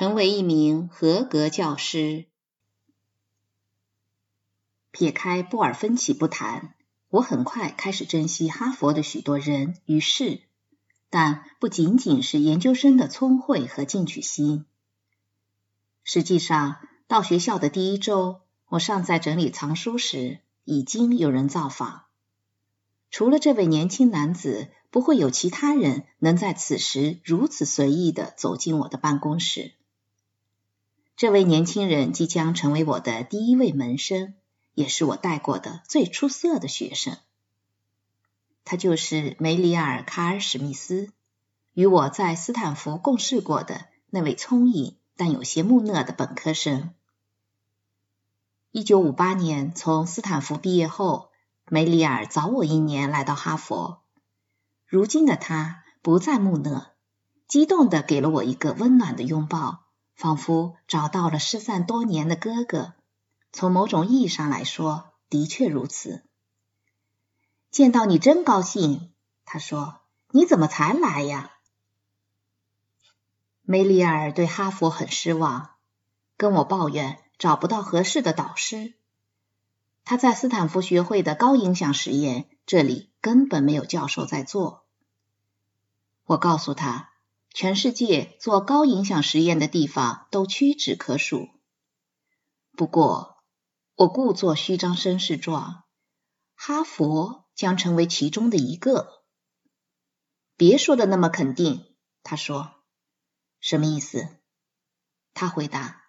成为一名合格教师。撇开布尔芬奇不谈，我很快开始珍惜哈佛的许多人与事，但不仅仅是研究生的聪慧和进取心。实际上，到学校的第一周，我尚在整理藏书时，已经有人造访。除了这位年轻男子，不会有其他人能在此时如此随意的走进我的办公室。这位年轻人即将成为我的第一位门生。也是我带过的最出色的学生，他就是梅里尔·卡尔史密斯，与我在斯坦福共事过的那位聪颖但有些木讷的本科生。一九五八年从斯坦福毕业后，梅里尔早我一年来到哈佛。如今的他不再木讷，激动地给了我一个温暖的拥抱，仿佛找到了失散多年的哥哥。从某种意义上来说，的确如此。见到你真高兴，他说：“你怎么才来呀？”梅里尔对哈佛很失望，跟我抱怨找不到合适的导师。他在斯坦福学会的高影响实验，这里根本没有教授在做。我告诉他，全世界做高影响实验的地方都屈指可数。不过，我故作虚张声势状，哈佛将成为其中的一个。别说的那么肯定，他说。什么意思？他回答。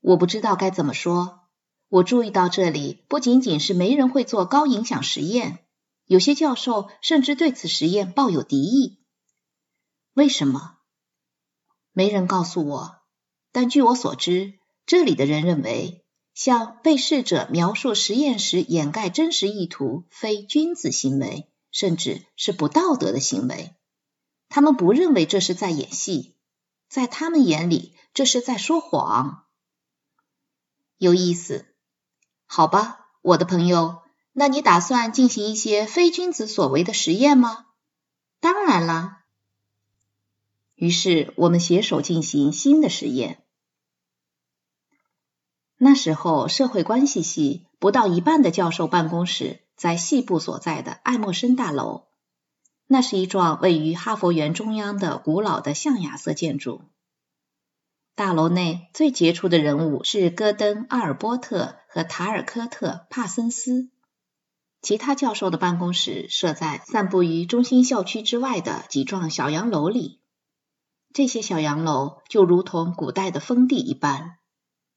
我不知道该怎么说。我注意到这里不仅仅是没人会做高影响实验，有些教授甚至对此实验抱有敌意。为什么？没人告诉我。但据我所知，这里的人认为。向被试者描述实验时掩盖真实意图，非君子行为，甚至是不道德的行为。他们不认为这是在演戏，在他们眼里，这是在说谎。有意思，好吧，我的朋友，那你打算进行一些非君子所为的实验吗？当然了。于是我们携手进行新的实验。那时候，社会关系系不到一半的教授办公室在系部所在的爱默生大楼。那是一幢位于哈佛园中央的古老的象牙色建筑。大楼内最杰出的人物是戈登·阿尔波特和塔尔科特·帕森斯。其他教授的办公室设在散布于中心校区之外的几幢小洋楼里。这些小洋楼就如同古代的封地一般。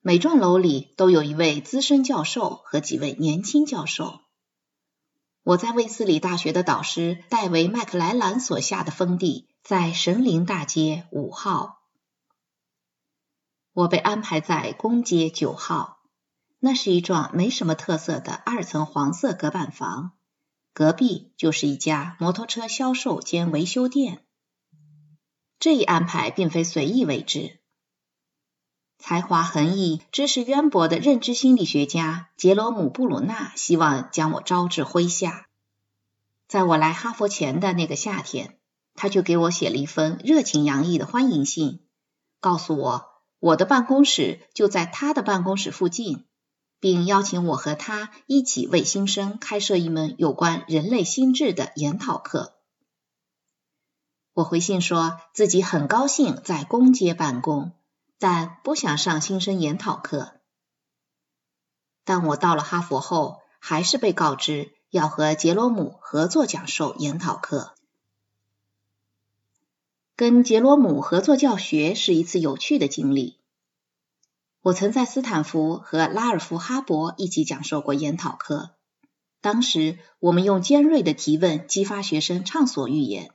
每幢楼里都有一位资深教授和几位年轻教授。我在卫斯理大学的导师戴维·麦克莱兰所下的封地在神灵大街五号。我被安排在公街九号，那是一幢没什么特色的二层黄色隔板房，隔壁就是一家摩托车销售兼维修店。这一安排并非随意为之。才华横溢、知识渊博的认知心理学家杰罗姆·布鲁纳希望将我招至麾下。在我来哈佛前的那个夏天，他就给我写了一封热情洋溢的欢迎信，告诉我我的办公室就在他的办公室附近，并邀请我和他一起为新生开设一门有关人类心智的研讨课。我回信说自己很高兴在公街办公。但不想上新生研讨课。但我到了哈佛后，还是被告知要和杰罗姆合作讲授研讨课。跟杰罗姆合作教学是一次有趣的经历。我曾在斯坦福和拉尔夫·哈伯一起讲授过研讨课，当时我们用尖锐的提问激发学生畅所欲言。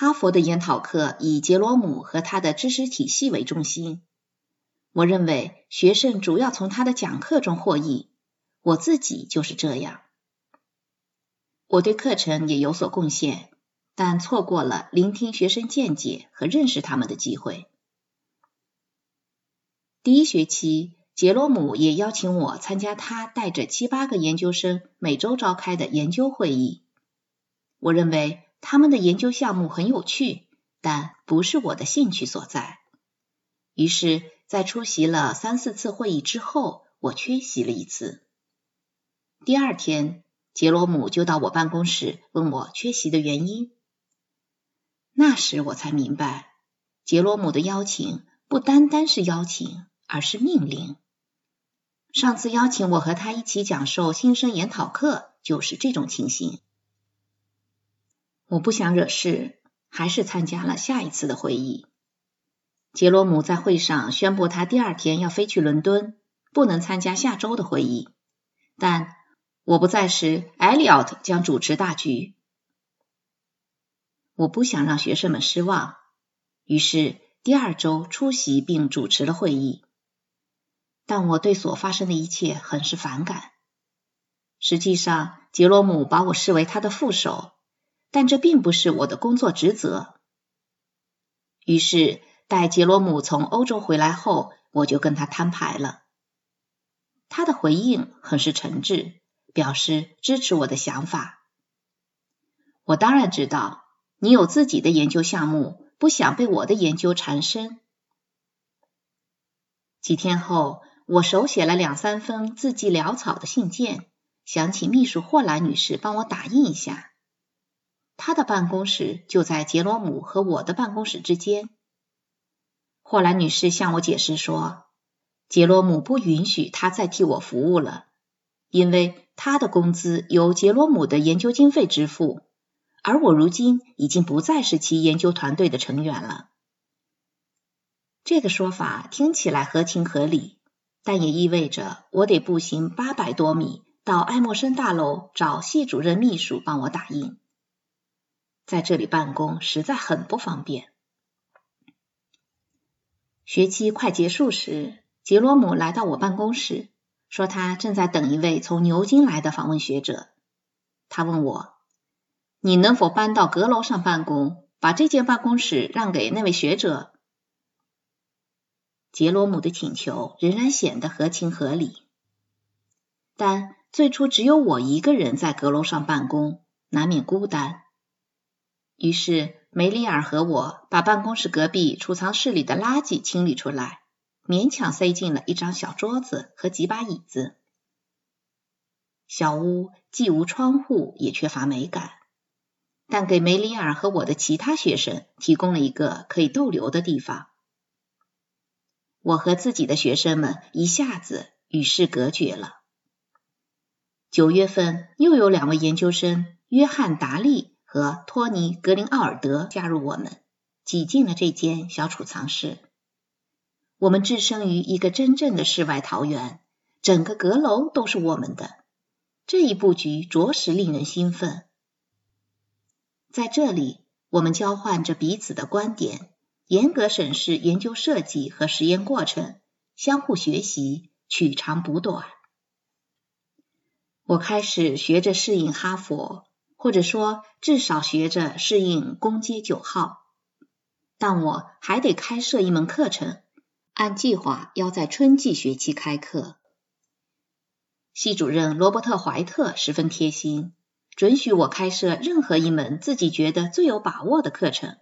哈佛的研讨课以杰罗姆和他的知识体系为中心。我认为学生主要从他的讲课中获益，我自己就是这样。我对课程也有所贡献，但错过了聆听学生见解和认识他们的机会。第一学期，杰罗姆也邀请我参加他带着七八个研究生每周召开的研究会议。我认为。他们的研究项目很有趣，但不是我的兴趣所在。于是，在出席了三四次会议之后，我缺席了一次。第二天，杰罗姆就到我办公室问我缺席的原因。那时我才明白，杰罗姆的邀请不单单是邀请，而是命令。上次邀请我和他一起讲授新生研讨课，就是这种情形。我不想惹事，还是参加了下一次的会议。杰罗姆在会上宣布，他第二天要飞去伦敦，不能参加下周的会议。但我不在时，艾利奥特将主持大局。我不想让学生们失望，于是第二周出席并主持了会议。但我对所发生的一切很是反感。实际上，杰罗姆把我视为他的副手，但这并不是我的工作职责。于是，待杰罗姆从欧洲回来后，我就跟他摊牌了。他的回应很是诚挚，表示支持我的想法。我当然知道你有自己的研究项目，不想被我的研究缠身。几天后。我手写了两三封字迹潦草的信件，想请秘书霍兰女士帮我打印一下。他的办公室就在杰罗姆和我的办公室之间。霍兰女士向我解释说，杰罗姆不允许他再替我服务了，因为他的工资由杰罗姆的研究经费支付，而我如今已经不再是其研究团队的成员了。这个说法听起来合情合理。但也意味着我得步行八百多米到爱默生大楼找系主任秘书帮我打印，在这里办公实在很不方便。学期快结束时，杰罗姆来到我办公室，说他正在等一位从牛津来的访问学者。他问我：“你能否搬到阁楼上办公，把这间办公室让给那位学者？”杰罗姆的请求仍然显得合情合理，但最初只有我一个人在阁楼上办公，难免孤单。于是梅里尔和我把办公室隔壁储藏室里的垃圾清理出来，勉强塞进了一张小桌子和几把椅子。小屋既无窗户，也缺乏美感，但给梅里尔和我的其他学生提供了一个可以逗留的地方。我和自己的学生们一下子与世隔绝了。九月份又有两位研究生约翰·达利和托尼·格林奥尔德加入我们，挤进了这间小储藏室。我们置身于一个真正的世外桃源，整个阁楼都是我们的。这一布局着实令人兴奋。在这里，我们交换着彼此的观点。严格审视研究设计和实验过程，相互学习，取长补短。我开始学着适应哈佛，或者说至少学着适应攻阶九号。但我还得开设一门课程，按计划要在春季学期开课。系主任罗伯特·怀特十分贴心，准许我开设任何一门自己觉得最有把握的课程。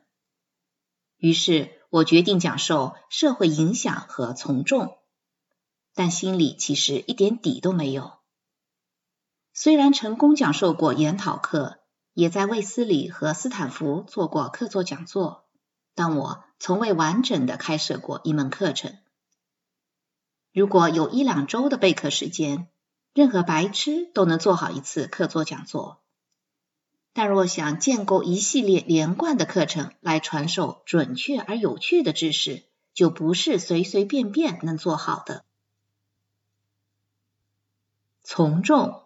于是我决定讲授社会影响和从众，但心里其实一点底都没有。虽然成功讲授过研讨课，也在卫斯理和斯坦福做过客座讲座，但我从未完整的开设过一门课程。如果有一两周的备课时间，任何白痴都能做好一次客座讲座。但若想建构一系列连贯的课程来传授准确而有趣的知识，就不是随随便便能做好的。从众，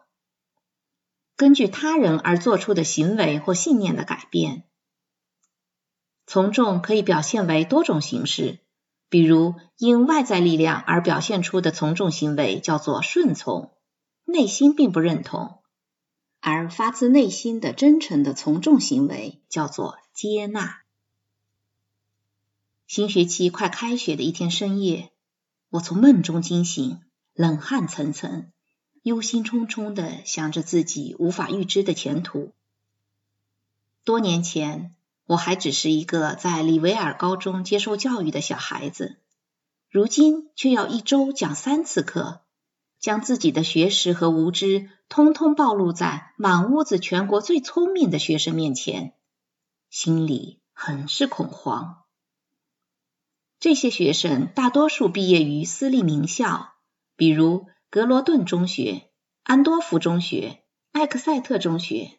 根据他人而做出的行为或信念的改变。从众可以表现为多种形式，比如因外在力量而表现出的从众行为叫做顺从，内心并不认同。而发自内心的真诚的从众行为叫做接纳。新学期快开学的一天深夜，我从梦中惊醒，冷汗涔涔，忧心忡忡的想着自己无法预知的前途。多年前，我还只是一个在里维尔高中接受教育的小孩子，如今却要一周讲三次课，将自己的学识和无知通通暴露在满屋子全国最聪明的学生面前，心里很是恐慌。这些学生大多数毕业于私立名校，比如格罗顿中学、安多福中学、艾克塞特中学。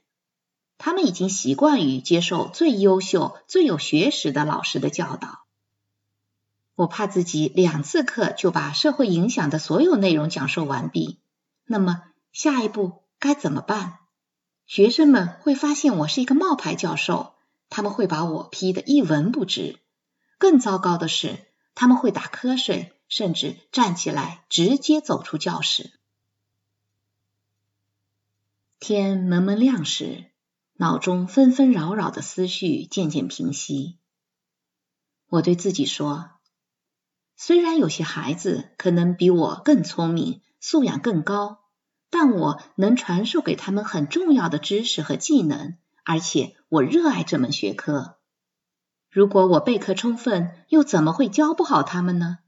他们已经习惯于接受最优秀、最有学识的老师的教导。我怕自己两次课就把社会影响的所有内容讲授完毕，那么下一步该怎么办？学生们会发现我是一个冒牌教授，他们会把我批得一文不值。更糟糕的是，他们会打瞌睡，甚至站起来直接走出教室。天蒙蒙亮时。脑中纷纷扰扰的思绪渐渐平息，我对自己说：“虽然有些孩子可能比我更聪明，素养更高，但我能传授给他们很重要的知识和技能，而且我热爱这门学科。如果我备课充分，又怎么会教不好他们呢？”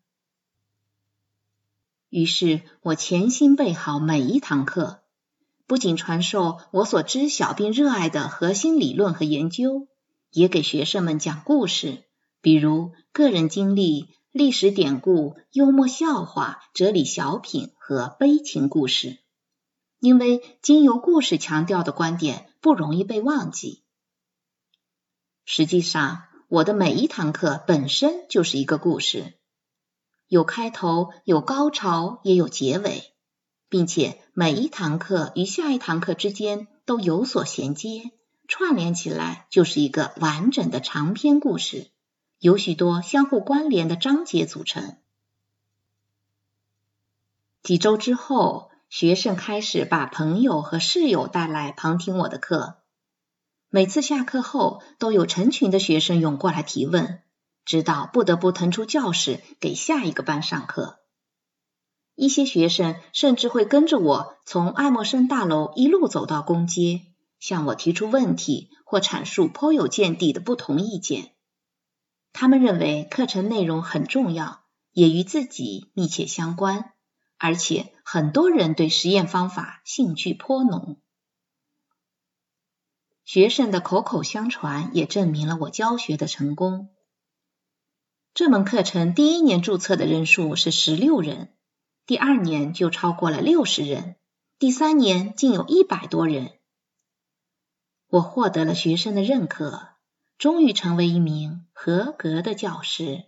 于是，我潜心备好每一堂课。不仅传授我所知晓并热爱的核心理论和研究，也给学生们讲故事，比如个人经历、历史典故、幽默笑话、哲理小品和悲情故事。因为经由故事强调的观点不容易被忘记。实际上，我的每一堂课本身就是一个故事，有开头，有高潮，也有结尾。并且每一堂课与下一堂课之间都有所衔接，串联起来就是一个完整的长篇故事，由许多相互关联的章节组成。几周之后，学生开始把朋友和室友带来旁听我的课。每次下课后，都有成群的学生涌过来提问，直到不得不腾出教室给下一个班上课。一些学生甚至会跟着我从爱默生大楼一路走到公街，向我提出问题或阐述颇有见地的不同意见。他们认为课程内容很重要，也与自己密切相关，而且很多人对实验方法兴趣颇浓。学生的口口相传也证明了我教学的成功。这门课程第一年注册的人数是十六人。第二年就超过了六十人，第三年竟有一百多人。我获得了学生的认可，终于成为一名合格的教师。